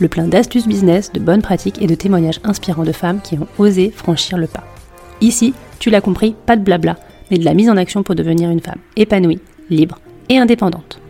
le plein d'astuces business, de bonnes pratiques et de témoignages inspirants de femmes qui ont osé franchir le pas. Ici, tu l'as compris, pas de blabla, mais de la mise en action pour devenir une femme épanouie, libre et indépendante.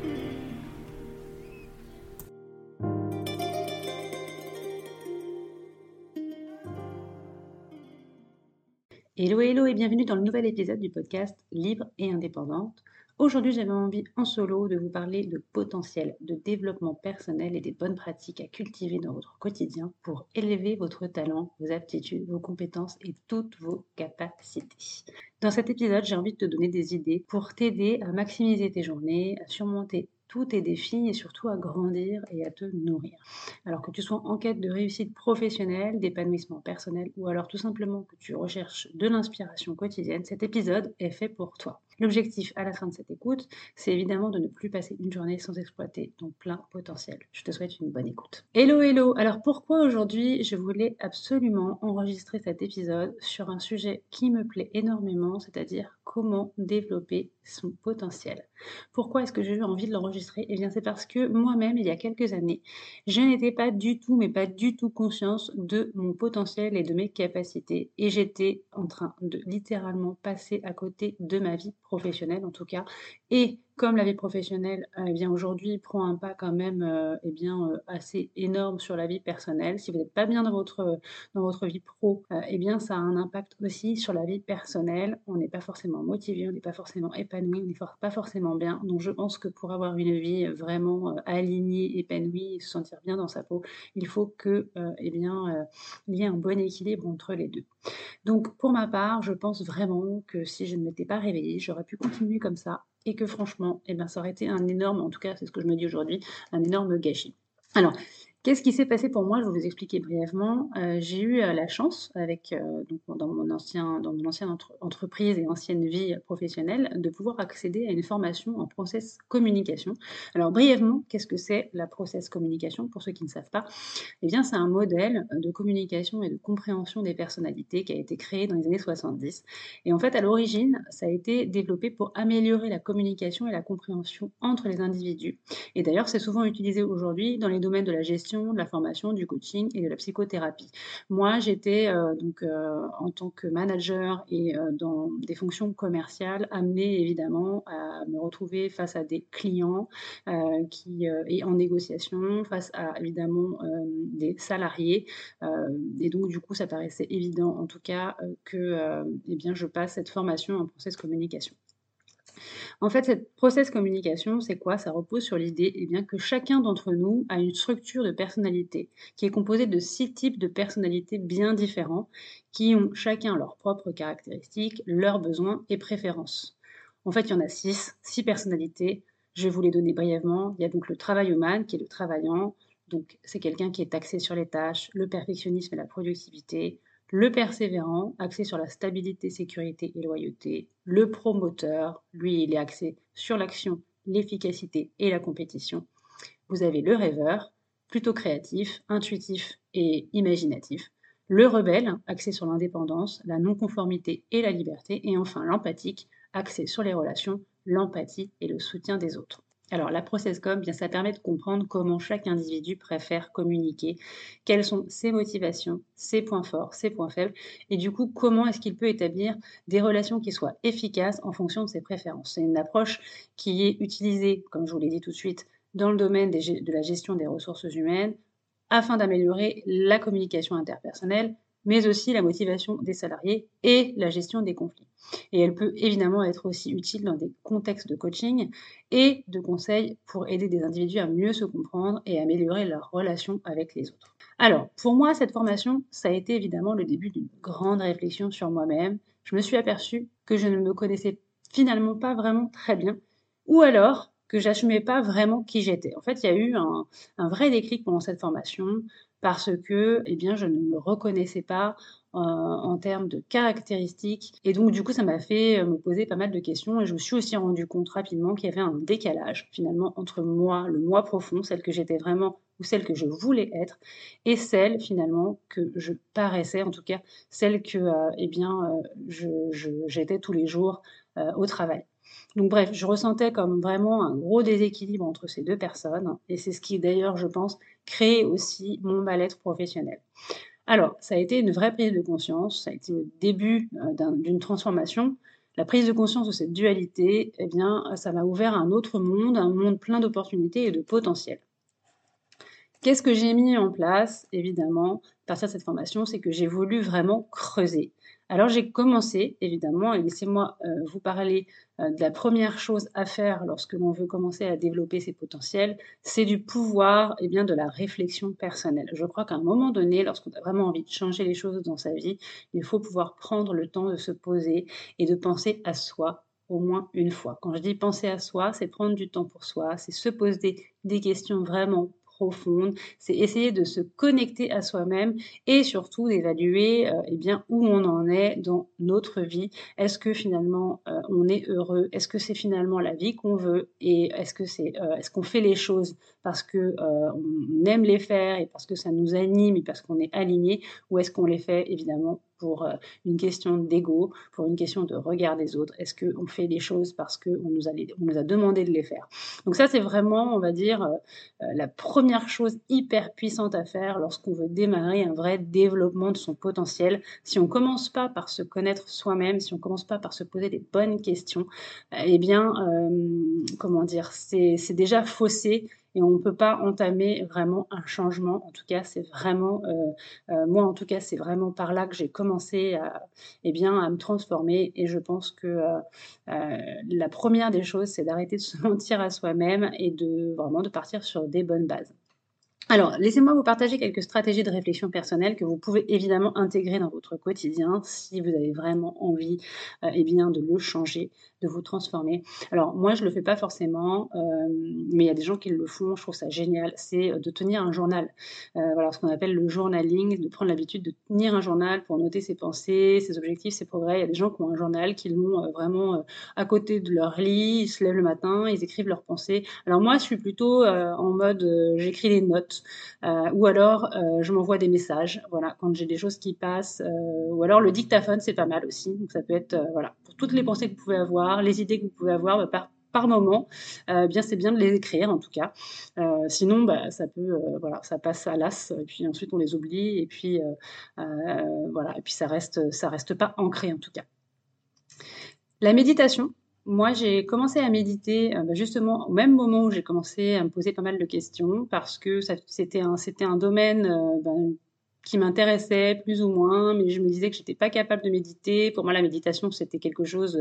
Hello hello et bienvenue dans le nouvel épisode du podcast Libre et indépendante Aujourd'hui, j'avais envie en solo de vous parler de potentiel, de développement personnel et des bonnes pratiques à cultiver dans votre quotidien pour élever votre talent, vos aptitudes, vos compétences et toutes vos capacités. Dans cet épisode, j'ai envie de te donner des idées pour t'aider à maximiser tes journées, à surmonter tous tes défis et surtout à grandir et à te nourrir. Alors que tu sois en quête de réussite professionnelle, d'épanouissement personnel ou alors tout simplement que tu recherches de l'inspiration quotidienne, cet épisode est fait pour toi. L'objectif à la fin de cette écoute, c'est évidemment de ne plus passer une journée sans exploiter ton plein potentiel. Je te souhaite une bonne écoute. Hello, hello Alors pourquoi aujourd'hui je voulais absolument enregistrer cet épisode sur un sujet qui me plaît énormément, c'est-à-dire comment développer son potentiel? Pourquoi est-ce que j'ai eu envie de l'enregistrer? Eh bien c'est parce que moi-même, il y a quelques années, je n'étais pas du tout, mais pas du tout conscience de mon potentiel et de mes capacités. Et j'étais en train de littéralement passer à côté de ma vie professionnelle en tout cas, et comme la vie professionnelle, eh bien aujourd'hui prend un pas quand même, euh, eh bien euh, assez énorme sur la vie personnelle. Si vous n'êtes pas bien dans votre dans votre vie pro, euh, eh bien ça a un impact aussi sur la vie personnelle. On n'est pas forcément motivé, on n'est pas forcément épanoui, on n'est pas forcément bien. Donc je pense que pour avoir une vie vraiment alignée, épanouie, se sentir bien dans sa peau, il faut que, eh bien, il y ait un bon équilibre entre les deux. Donc pour ma part, je pense vraiment que si je ne m'étais pas réveillée, j'aurais pu continuer comme ça et que franchement, eh ben, ça aurait été un énorme, en tout cas c'est ce que je me dis aujourd'hui, un énorme gâchis. Alors, Qu'est-ce qui s'est passé pour moi? Je vais vous expliquer brièvement. Euh, j'ai eu euh, la chance, avec euh, donc, dans mon ancien, dans mon ancienne entreprise et ancienne vie professionnelle, de pouvoir accéder à une formation en process communication. Alors brièvement, qu'est-ce que c'est la process communication? Pour ceux qui ne savent pas, eh bien c'est un modèle de communication et de compréhension des personnalités qui a été créé dans les années 70. Et en fait, à l'origine, ça a été développé pour améliorer la communication et la compréhension entre les individus. Et d'ailleurs, c'est souvent utilisé aujourd'hui dans les domaines de la gestion de la formation, du coaching et de la psychothérapie. Moi, j'étais euh, donc euh, en tant que manager et euh, dans des fonctions commerciales amenée évidemment à me retrouver face à des clients qui et en négociation, face à évidemment des salariés. et donc du coup, ça paraissait évident en tout cas que eh bien je passe cette formation en process communication. En fait, cette process communication, c'est quoi? Ça repose sur l'idée eh bien, que chacun d'entre nous a une structure de personnalité qui est composée de six types de personnalités bien différents qui ont chacun leurs propres caractéristiques, leurs besoins et préférences. En fait, il y en a six, six personnalités. Je vous les donner brièvement. Il y a donc le travail humain qui est le travaillant. Donc, c'est quelqu'un qui est axé sur les tâches, le perfectionnisme et la productivité, le persévérant, axé sur la stabilité, sécurité et loyauté. Le promoteur, lui, il est axé sur l'action, l'efficacité et la compétition. Vous avez le rêveur, plutôt créatif, intuitif et imaginatif. Le rebelle, axé sur l'indépendance, la non-conformité et la liberté. Et enfin l'empathique, axé sur les relations, l'empathie et le soutien des autres. Alors la process com, bien ça permet de comprendre comment chaque individu préfère communiquer, quelles sont ses motivations, ses points forts, ses points faibles, et du coup comment est-ce qu'il peut établir des relations qui soient efficaces en fonction de ses préférences. C'est une approche qui est utilisée, comme je vous l'ai dit tout de suite, dans le domaine de la gestion des ressources humaines afin d'améliorer la communication interpersonnelle, mais aussi la motivation des salariés et la gestion des conflits. Et elle peut évidemment être aussi utile dans des contextes de coaching et de conseils pour aider des individus à mieux se comprendre et améliorer leur relation avec les autres. Alors, pour moi, cette formation, ça a été évidemment le début d'une grande réflexion sur moi-même. Je me suis aperçue que je ne me connaissais finalement pas vraiment très bien, ou alors que j'assumais pas vraiment qui j'étais. En fait, il y a eu un, un, vrai déclic pendant cette formation parce que, eh bien, je ne me reconnaissais pas euh, en termes de caractéristiques. Et donc, du coup, ça m'a fait euh, me poser pas mal de questions et je me suis aussi rendu compte rapidement qu'il y avait un décalage finalement entre moi, le moi profond, celle que j'étais vraiment ou celle que je voulais être, et celle finalement que je paraissais, en tout cas celle que euh, eh bien, j'étais tous les jours au travail. Donc bref, je ressentais comme vraiment un gros déséquilibre entre ces deux personnes, et c'est ce qui d'ailleurs, je pense, crée aussi mon mal-être professionnel. Alors, ça a été une vraie prise de conscience, ça a été le début euh, d'une transformation. La prise de conscience de cette dualité, eh bien, ça m'a ouvert un autre monde, un monde plein d'opportunités et de potentiel. Qu'est-ce que j'ai mis en place, évidemment, à partir de cette formation C'est que j'ai voulu vraiment creuser. Alors j'ai commencé, évidemment, et laissez-moi euh, vous parler euh, de la première chose à faire lorsque l'on veut commencer à développer ses potentiels, c'est du pouvoir et bien de la réflexion personnelle. Je crois qu'à un moment donné, lorsqu'on a vraiment envie de changer les choses dans sa vie, il faut pouvoir prendre le temps de se poser et de penser à soi au moins une fois. Quand je dis penser à soi, c'est prendre du temps pour soi, c'est se poser des questions vraiment profonde, c'est essayer de se connecter à soi-même et surtout d'évaluer euh, eh bien où on en est dans notre vie. Est-ce que finalement euh, on est heureux? Est-ce que c'est finalement la vie qu'on veut? Et est-ce que c'est euh, est-ce qu'on fait les choses parce que on aime les faire et parce que ça nous anime et parce qu'on est aligné ou est-ce qu'on les fait évidemment pour euh, une question d'ego, pour une question de regard des autres? Est-ce qu'on fait des choses parce qu'on nous, a, nous a demandé de les faire? Donc ça, c'est vraiment, on va dire, euh, euh, la première chose hyper puissante à faire lorsqu'on veut démarrer un vrai développement de son potentiel. Si on commence pas par se connaître soi-même, si on commence pas par se poser des bonnes questions, eh bien, comment dire, c'est déjà faussé et on ne peut pas entamer vraiment un changement. En tout cas, c'est vraiment, euh, euh, moi en tout cas, c'est vraiment par là que j'ai commencé à, eh bien, à me transformer et je pense que euh, la première des choses, c'est d'arrêter de se mentir à soi-même et de vraiment de partir sur des bonnes bases. Alors, laissez-moi vous partager quelques stratégies de réflexion personnelle que vous pouvez évidemment intégrer dans votre quotidien si vous avez vraiment envie euh, eh bien, de le changer, de vous transformer. Alors, moi, je ne le fais pas forcément, euh, mais il y a des gens qui le font, je trouve ça génial, c'est euh, de tenir un journal. voilà, ce qu'on appelle le journaling, de prendre l'habitude de tenir un journal pour noter ses pensées, ses objectifs, ses progrès. Il y a des gens qui ont un journal, qui l'ont vraiment à côté de leur lit, ils se lèvent le matin, ils écrivent leurs pensées. Alors moi, je suis plutôt en mode, j'écris les notes euh, ou alors euh, je m'envoie des messages, voilà, quand j'ai des choses qui passent, euh, ou alors le dictaphone, c'est pas mal aussi. Ça peut être, voilà, pour toutes les pensées que vous pouvez avoir, les idées que vous pouvez avoir, bah, par par moment, bien c'est bien de les écrire en tout cas. sinon, bah, ça peut, voilà, ça passe à l'as, et puis ensuite on les oublie, et puis voilà, et puis ça reste, ça reste pas ancré en tout cas. La méditation, moi, j'ai commencé à méditer euh, bah, justement au même moment où j'ai commencé à me poser pas mal de questions parce que c'était un, un domaine euh, ben, qui m'intéressait plus ou moins, mais je me disais que j'étais pas capable de méditer. Pour moi, la méditation, c'était quelque chose,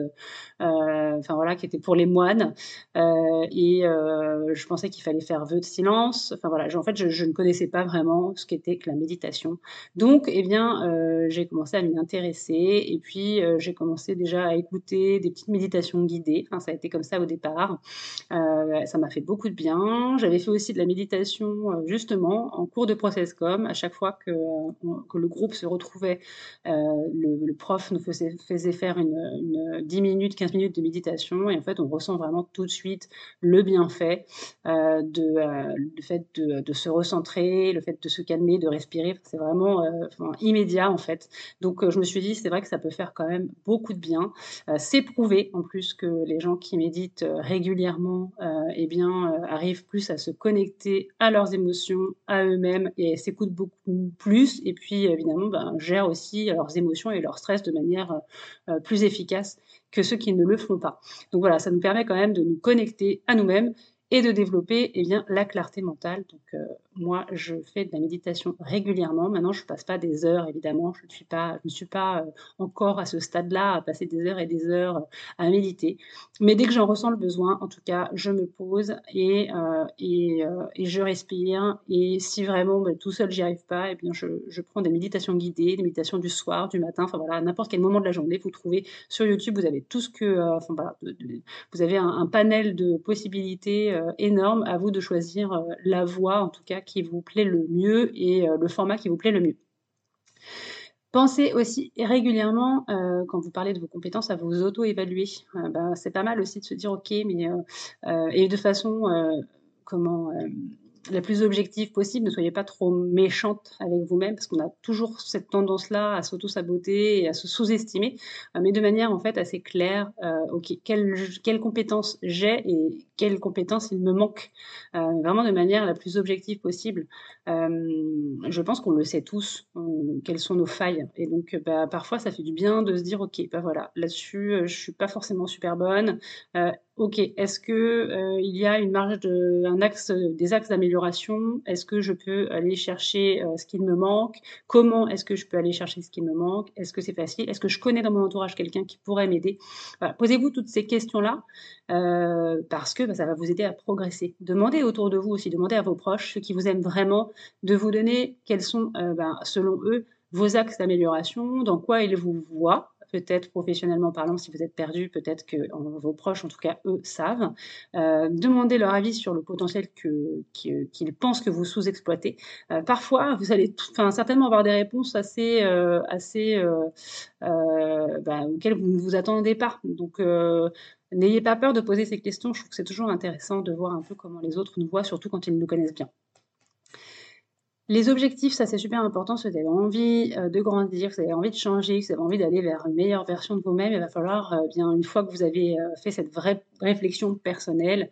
euh, enfin voilà, qui était pour les moines. Euh, et euh, je pensais qu'il fallait faire vœu de silence. Enfin voilà, en fait, je, ne connaissais pas vraiment ce qu'était que la méditation. Donc, eh bien, j'ai commencé à m'y intéresser. Et puis, j'ai commencé déjà à écouter des petites méditations guidées. Enfin, ça a été comme ça au départ. Ça m'a fait beaucoup de bien. J'avais fait aussi de la méditation, justement, en cours de process com, à chaque fois que que le groupe se retrouvait, euh, le, prof nous faisait, faire une, une, 10 minutes, 15 minutes de méditation et en fait on ressent vraiment tout de suite le bienfait euh, de euh, le fait de, de, se recentrer, le fait de se calmer, de respirer. C'est vraiment immédiat en fait. Donc je me suis dit c'est vrai que ça peut faire quand même beaucoup de bien. c'est prouvé en plus que les gens qui méditent régulièrement eh bien arrivent plus à se connecter à leurs émotions, à eux-mêmes et s'écoutent beaucoup plus et puis évidemment ben, gèrent aussi leurs émotions et leur stress de manière euh, euh, plus efficace que ceux qui ne le font pas. Donc voilà, ça nous permet quand même de nous connecter à nous-mêmes et de développer eh bien, la clarté mentale. Donc euh, moi, je fais de la méditation régulièrement. Maintenant, je ne passe pas des heures, évidemment. Je ne suis pas, je ne suis pas euh, encore à ce stade-là à passer des heures et des heures euh, à méditer. Mais dès que j'en ressens le besoin, en tout cas, je me pose et, euh, et, je respire. Et si vraiment ben, tout seul, j'y arrive pas, eh bien, je, prends des méditations guidées, des méditations du soir, du matin. Enfin voilà, n'importe quel moment de la journée, vous trouvez sur YouTube, vous avez tout ce que, enfin voilà, vous avez un, panel de possibilités énorme. À vous de choisir la voie, en tout cas qui vous plaît le mieux et euh, le format qui vous plaît le mieux. Pensez aussi régulièrement, euh, quand vous parlez de vos compétences, à vous auto-évaluer. Euh, ben, c'est pas mal aussi de se dire, OK, mais et de façon, comment la plus objective possible. Ne soyez pas trop méchante avec vous-même parce qu'on a toujours cette tendance-là à s'auto-saboter et à se sous-estimer, euh, mais de manière en fait assez claire. Euh, ok, quelles, quelles compétences j'ai et quelles compétences il me manque, euh, vraiment de manière la plus objective possible. Je pense qu'on le sait tous, quelles sont nos failles. Et donc, bah, parfois, ça fait du bien de se dire, ok, bah voilà, là-dessus, je suis pas forcément super bonne. Ok, est-ce que euh, il y a une marge un axe, des axes d'amélioration? Est-ce que je peux aller chercher euh, ce qu'il me manque? Comment est-ce que je peux aller chercher ce qu'il me manque? Est-ce que c'est facile? Est-ce que je connais dans mon entourage quelqu'un qui pourrait m'aider? Posez-vous toutes ces questions-là euh, parce que bah, ça va vous aider à progresser. Demandez autour de vous aussi, demandez à vos proches, ceux qui vous aiment vraiment, de vous donner quels sont, bah, selon eux, vos axes d'amélioration, dans quoi ils vous voient peut-être professionnellement parlant, si vous êtes perdu, peut-être que vos proches, en tout cas, eux, savent. Euh, demandez leur avis sur le potentiel qu'ils pensent que vous sous-exploitez. Euh, parfois, vous allez certainement avoir des réponses assez, euh, assez bah, auxquelles vous ne vous attendez pas. Donc, n'ayez pas peur de poser ces questions. Je trouve que c'est toujours intéressant de voir un peu comment les autres nous voient, surtout quand ils nous connaissent bien. Les objectifs, ça c'est super important. Si vous avez envie euh, de grandir, si vous avez envie de changer, si vous avez envie d'aller vers une meilleure version de vous-même, il va falloir, euh, bien une fois que vous avez euh, fait cette vraie réflexion personnelle,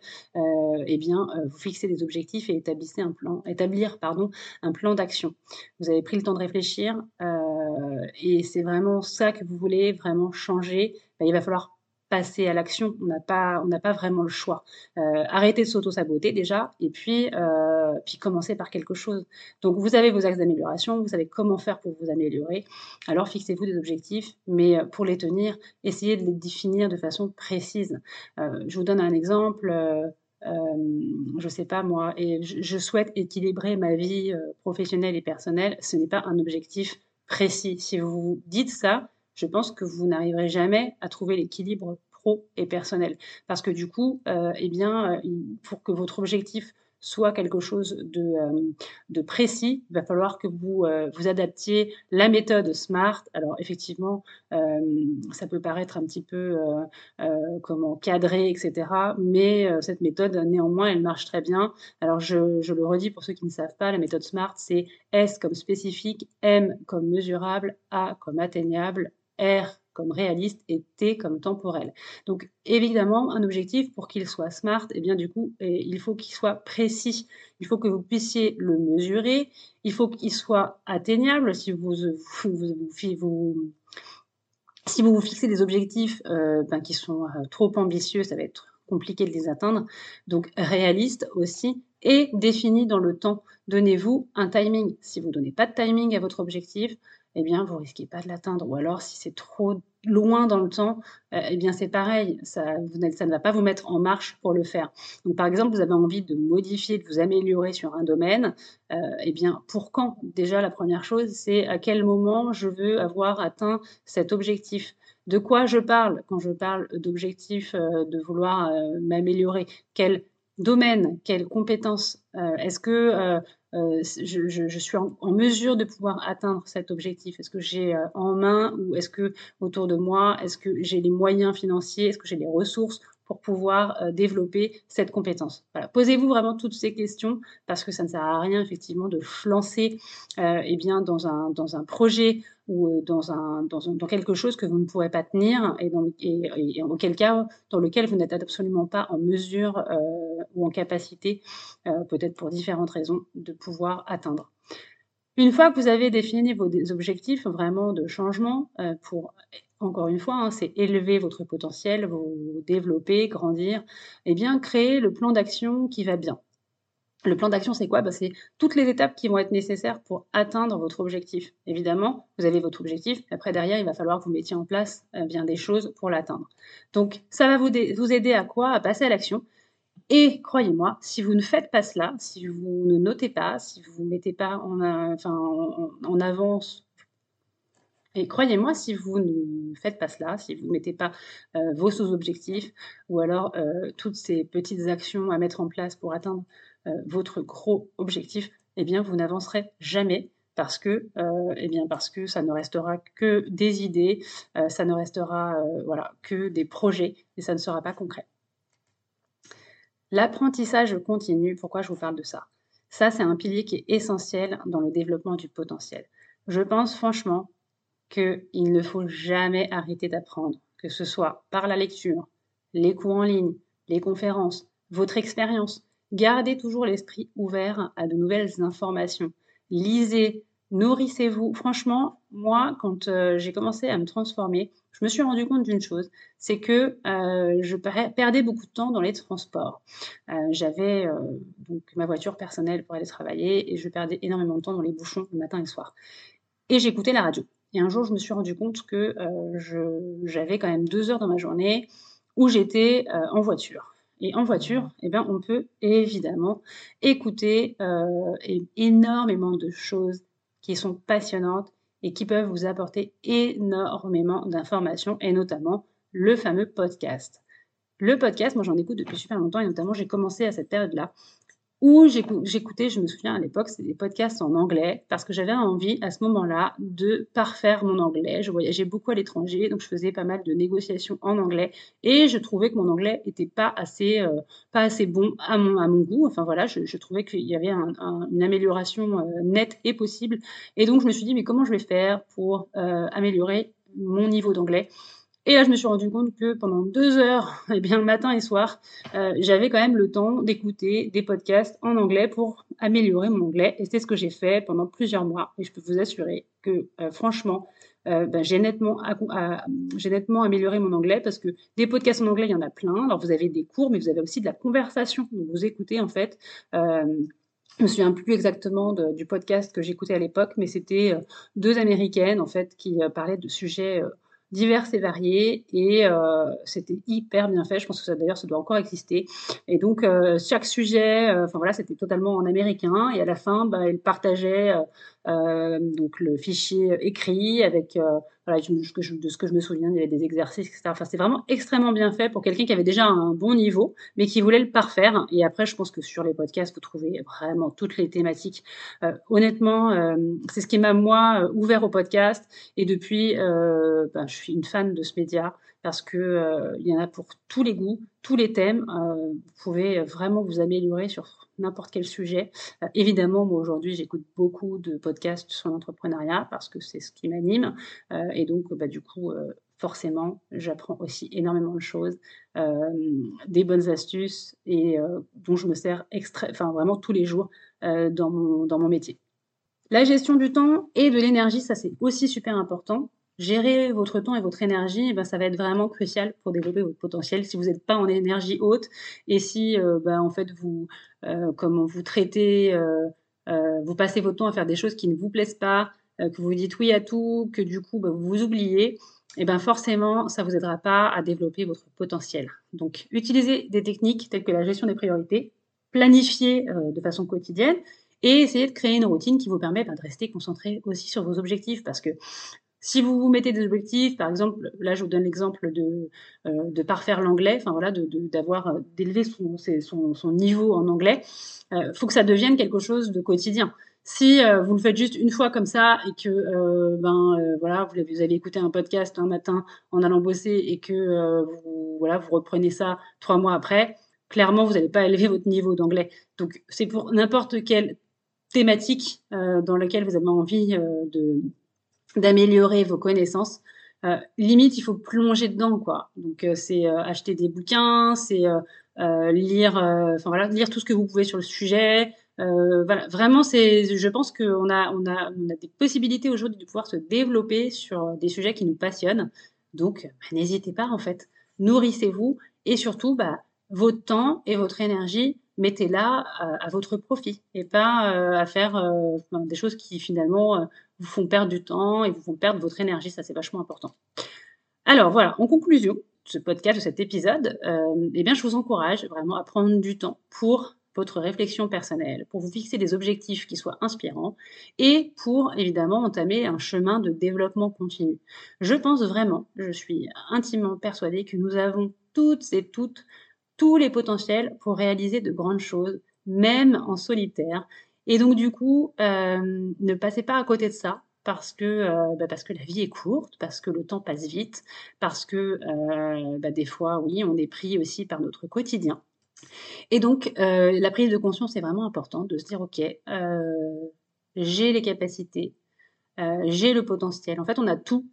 eh bien vous fixer des objectifs et un plan, établir pardon un plan d'action. Vous avez pris le temps de réfléchir et c'est vraiment ça que vous voulez vraiment changer. Ben, il va falloir passer à l'action. On n'a pas, on n'a pas vraiment le choix. Arrêtez de s'auto-saboter déjà, et puis, puis commencer par quelque chose. Donc vous avez vos axes d'amélioration, vous savez comment faire pour vous améliorer. Alors fixez-vous des objectifs, mais euh, pour les tenir, essayez de les définir de façon précise. je vous donne un exemple. je sais pas moi, et je, souhaite équilibrer ma vie professionnelle et personnelle. Ce n'est pas un objectif précis. Si vous dites ça, je pense que vous n'arriverez jamais à trouver l'équilibre pro et personnel. Parce que du coup, euh, eh bien, euh, pour que votre objectif soit quelque chose de, euh, de précis, il va falloir que vous euh, vous adaptiez la méthode SMART. Alors effectivement, euh, ça peut paraître un petit peu comment cadré, etc. Mais cette méthode, néanmoins, elle marche très bien. Alors je, je le redis pour ceux qui ne savent pas, la méthode SMART, c'est S comme spécifique, M comme mesurable, A comme atteignable, R comme réaliste et T comme temporel. Donc évidemment, un objectif pour qu'il soit smart, et eh bien du coup, il faut qu'il soit précis. Il faut que vous puissiez le mesurer. Il faut qu'il soit atteignable. Si vous, vous vous fixez des objectifs euh, ben, qui sont euh, trop ambitieux, ça va être compliqué de les atteindre. Donc réaliste aussi et défini dans le temps. Donnez-vous un timing. Si vous ne donnez pas de timing à votre objectif, eh bien, vous risquez pas de l'atteindre. Ou alors, si c'est trop loin dans le temps, euh, eh bien, c'est pareil, ça, ça, ne va pas vous mettre en marche pour le faire. Donc, par exemple, vous avez envie de modifier, de vous améliorer sur un domaine, euh, eh bien, pour quand? Déjà, la première chose, c'est à quel moment je veux avoir atteint cet objectif? De quoi je parle quand je parle d'objectif, euh, de vouloir m'améliorer? Quel domaine, quelles compétences Est-ce que euh, je, suis en, mesure de pouvoir atteindre cet objectif. Est-ce que j'ai euh, en main ou est-ce que autour de moi, est-ce que j'ai les moyens financiers, est-ce que j'ai les ressources? Pour pouvoir euh, développer cette compétence. Posez-vous vraiment toutes ces questions parce que ça ne sert à rien effectivement de se lancer euh, eh bien, dans, un, dans un projet ou euh, dans, un, dans, quelque chose que vous ne pourrez pas tenir et, dans et, auquel cas dans lequel vous n'êtes absolument pas en mesure euh, ou en capacité, peut-être pour différentes raisons, de pouvoir atteindre. Une fois que vous avez défini vos objectifs vraiment de changement pour encore une fois, hein, c'est élever votre potentiel, vous développer, grandir, et eh bien créer le plan d'action qui va bien. Le plan d'action, c'est quoi? Bah, C'est toutes les étapes qui vont être nécessaires pour atteindre votre objectif. Évidemment, vous avez votre objectif. Après, derrière, il va falloir que vous mettiez en place euh, bien des choses pour l'atteindre. Donc, ça va vous aider à quoi? À passer à l'action. Et croyez-moi, si vous ne faites pas cela, si vous ne notez pas, si vous ne mettez pas en, avance, et croyez-moi, si vous ne faites pas cela, si vous ne mettez pas euh, vos sous-objectifs ou alors euh, toutes ces petites actions à mettre en place pour atteindre euh, votre gros objectif, eh bien, vous n'avancerez jamais parce que, eh bien, parce que ça ne restera que des idées, ça ne restera voilà, que des projets et ça ne sera pas concret. L'apprentissage continu, pourquoi je vous parle de ça? Ça, c'est un pilier qui est essentiel dans le développement du potentiel. Je pense franchement qu'il ne faut jamais arrêter d'apprendre, que ce soit par la lecture, les cours en ligne, les conférences, votre expérience. Gardez toujours l'esprit ouvert à de nouvelles informations. Lisez, nourrissez-vous. Franchement, moi, quand euh, j'ai commencé à me transformer, je me suis rendu compte d'une chose, c'est que euh, je perdais beaucoup de temps dans les transports. Euh, j'avais donc ma voiture personnelle pour aller travailler et je perdais énormément de temps dans les bouchons le matin et le soir. Et j'écoutais la radio. Et un jour, je me suis rendu compte que j'avais quand même deux heures dans ma journée où j'étais en voiture. Et en voiture, eh ben, on peut évidemment écouter énormément de choses qui sont passionnantes et qui peuvent vous apporter énormément d'informations et notamment le fameux podcast. Le podcast, moi j'en écoute depuis super longtemps et notamment j'ai commencé à cette période-là où j'écoutais, je me souviens à l'époque, c'était des podcasts en anglais parce que j'avais envie à ce moment-là de parfaire mon anglais. Je voyageais beaucoup à l'étranger, donc je faisais pas mal de négociations en anglais et je trouvais que mon anglais n'était pas assez, euh, pas assez bon à mon, goût. Enfin voilà, je, trouvais qu'il y avait une amélioration euh, nette et possible. Et donc je me suis dit, mais comment je vais faire pour euh, améliorer mon niveau d'anglais? Et là, je me suis rendu compte que pendant deux heures, eh bien, matin et soir, euh, j'avais quand même le temps d'écouter des podcasts en anglais pour améliorer mon anglais. Et c'est ce que j'ai fait pendant plusieurs mois. Et je peux vous assurer que, euh, franchement, euh, ben, j'ai nettement, amélioré mon anglais parce que des podcasts en anglais, il y en a plein. Alors, vous avez des cours, mais vous avez aussi de la conversation. Donc, vous écoutez, en fait. Je me souviens plus exactement du podcast que j'écoutais à l'époque, mais c'était deux américaines en fait qui parlaient de sujets divers et variés et euh, c'était hyper bien fait. Je pense que ça d'ailleurs ça doit encore exister. Et donc euh, chaque sujet, euh, enfin voilà, c'était totalement en américain et à la fin, bah, il partageait donc le fichier écrit avec voilà, de ce, que je, me souviens, il y avait des exercices, etc. Enfin, c'est vraiment extrêmement bien fait pour quelqu'un qui avait déjà un bon niveau, mais qui voulait le parfaire. Et après, je pense que sur les podcasts, vous trouvez vraiment toutes les thématiques. Euh, honnêtement, euh, c'est ce qui m'a, moi, ouvert au podcast. Et depuis, euh, ben, je suis une fan de ce média parce que euh, il y en a pour tous les goûts, tous les thèmes. vous pouvez vraiment vous améliorer sur n'importe quel sujet. Euh, évidemment, moi aujourd'hui, j'écoute beaucoup de podcasts sur l'entrepreneuriat parce que c'est ce qui m'anime. Euh, et donc, bah, du coup, euh, forcément, j'apprends aussi énormément de choses, des bonnes astuces et dont je me sers vraiment tous les jours dans, mon, dans mon métier. La gestion du temps et de l'énergie, ça c'est aussi super important gérer votre temps et votre énergie, ben, ça va être vraiment crucial pour développer votre potentiel. Si vous n'êtes pas en énergie haute et si euh, ben, en fait vous, euh, comment vous traitez, euh, vous passez votre temps à faire des choses qui ne vous plaisent pas, que vous dites oui à tout, que du coup ben, vous vous oubliez, et eh ben forcément ça vous aidera pas à développer votre potentiel. Donc utilisez des techniques telles que la gestion des priorités, planifier de façon quotidienne et essayer de créer une routine qui vous permet de rester concentré aussi sur vos objectifs parce que si vous vous mettez des objectifs, par exemple, là je vous donne l'exemple de, euh, de parfaire l'anglais, enfin voilà, d'avoir euh, d'élever son, niveau en anglais, il euh, faut que ça devienne quelque chose de quotidien. Si euh, vous le faites juste une fois comme ça et que ben voilà vous, vous, avez écouté un podcast un matin en allant bosser et que vous voilà vous reprenez ça trois mois après, clairement vous n'allez pas élever votre niveau d'anglais. Donc c'est pour n'importe quelle thématique dans laquelle vous avez envie de d'améliorer vos connaissances. Euh, limite, il faut plonger dedans, quoi. Donc, euh, c'est euh, acheter des bouquins, c'est lire, enfin voilà, lire tout ce que vous pouvez sur le sujet. voilà, vraiment, c'est, je pense qu'on a, on a, on a des possibilités aujourd'hui de pouvoir se développer sur des sujets qui nous passionnent. Donc, bah, n'hésitez pas, en fait, nourrissez-vous et surtout, bah, votre temps et votre énergie, mettez-la à, votre profit et pas à faire des choses qui finalement vous font perdre du temps et vous font perdre votre énergie. Ça, c'est vachement important. Alors voilà, en conclusion de ce podcast, de cet épisode, eh bien, je vous encourage vraiment à prendre du temps pour votre réflexion personnelle, pour vous fixer des objectifs qui soient inspirants et pour évidemment entamer un chemin de développement continu. Je pense vraiment, je suis intimement persuadée que nous avons toutes et toutes tous les potentiels pour réaliser de grandes choses, même en solitaire. Et donc du coup, euh, ne passez pas à côté de ça parce que euh, bah, parce que la vie est courte, parce que le temps passe vite, parce que euh, bah, des fois, oui, on est pris aussi par notre quotidien. Et donc, la prise de conscience est vraiment importante de se dire, ok, j'ai les capacités, j'ai le potentiel. En fait, on a tout,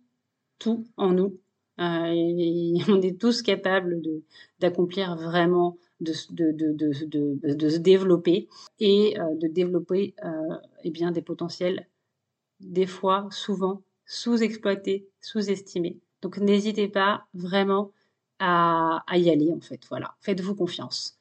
tout en nous euh, on est tous capables d'accomplir vraiment, de, de, se développer et euh, de développer euh, eh bien, des potentiels, des fois, souvent, sous-exploités, sous-estimés. Donc n'hésitez pas vraiment à, à, y aller, en fait. Voilà, faites-vous confiance.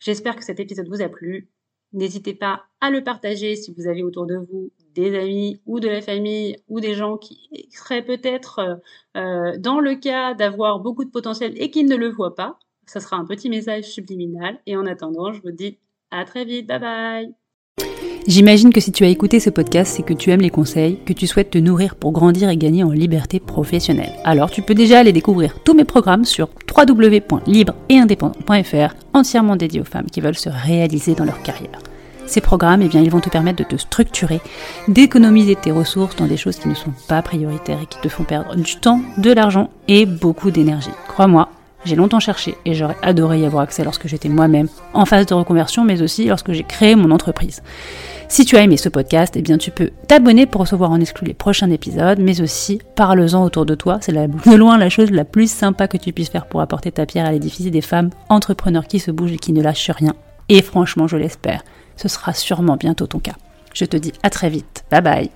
J'espère que cet épisode vous a plu. N'hésitez pas à le partager si vous avez autour de vous des amis ou de la famille ou des gens qui seraient peut-être euh, euh, dans le cas d'avoir beaucoup de potentiel et qui ne le voient pas. Ça sera un petit message subliminal. Et en attendant, je vous dis à très vite. Bye bye. J'imagine que si tu as écouté ce podcast, c'est que tu aimes les conseils, que tu souhaites te nourrir pour grandir et gagner en liberté professionnelle. Alors tu peux déjà aller découvrir tous mes programmes sur www.libre-et-indépendant.fr, entièrement dédiés aux femmes qui veulent se réaliser dans leur carrière. Ces programmes, eh bien, ils vont te permettre de te structurer, d'économiser tes ressources dans des choses qui ne sont pas prioritaires et qui te font perdre du temps, de l'argent et beaucoup d'énergie. Crois-moi, j'ai longtemps cherché et j'aurais adoré y avoir accès lorsque j'étais moi-même en phase de reconversion, mais aussi lorsque j'ai créé mon entreprise. Si tu as aimé ce podcast, eh bien tu peux t'abonner pour recevoir en exclu les prochains épisodes, mais aussi parle-en autour de toi. C'est de loin la chose la plus sympa que tu puisses faire pour apporter ta pierre à l'édifice des femmes entrepreneurs qui se bougent et qui ne lâchent rien. Et franchement, je l'espère, ce sera sûrement bientôt ton cas. Je te dis à très vite. Bye bye.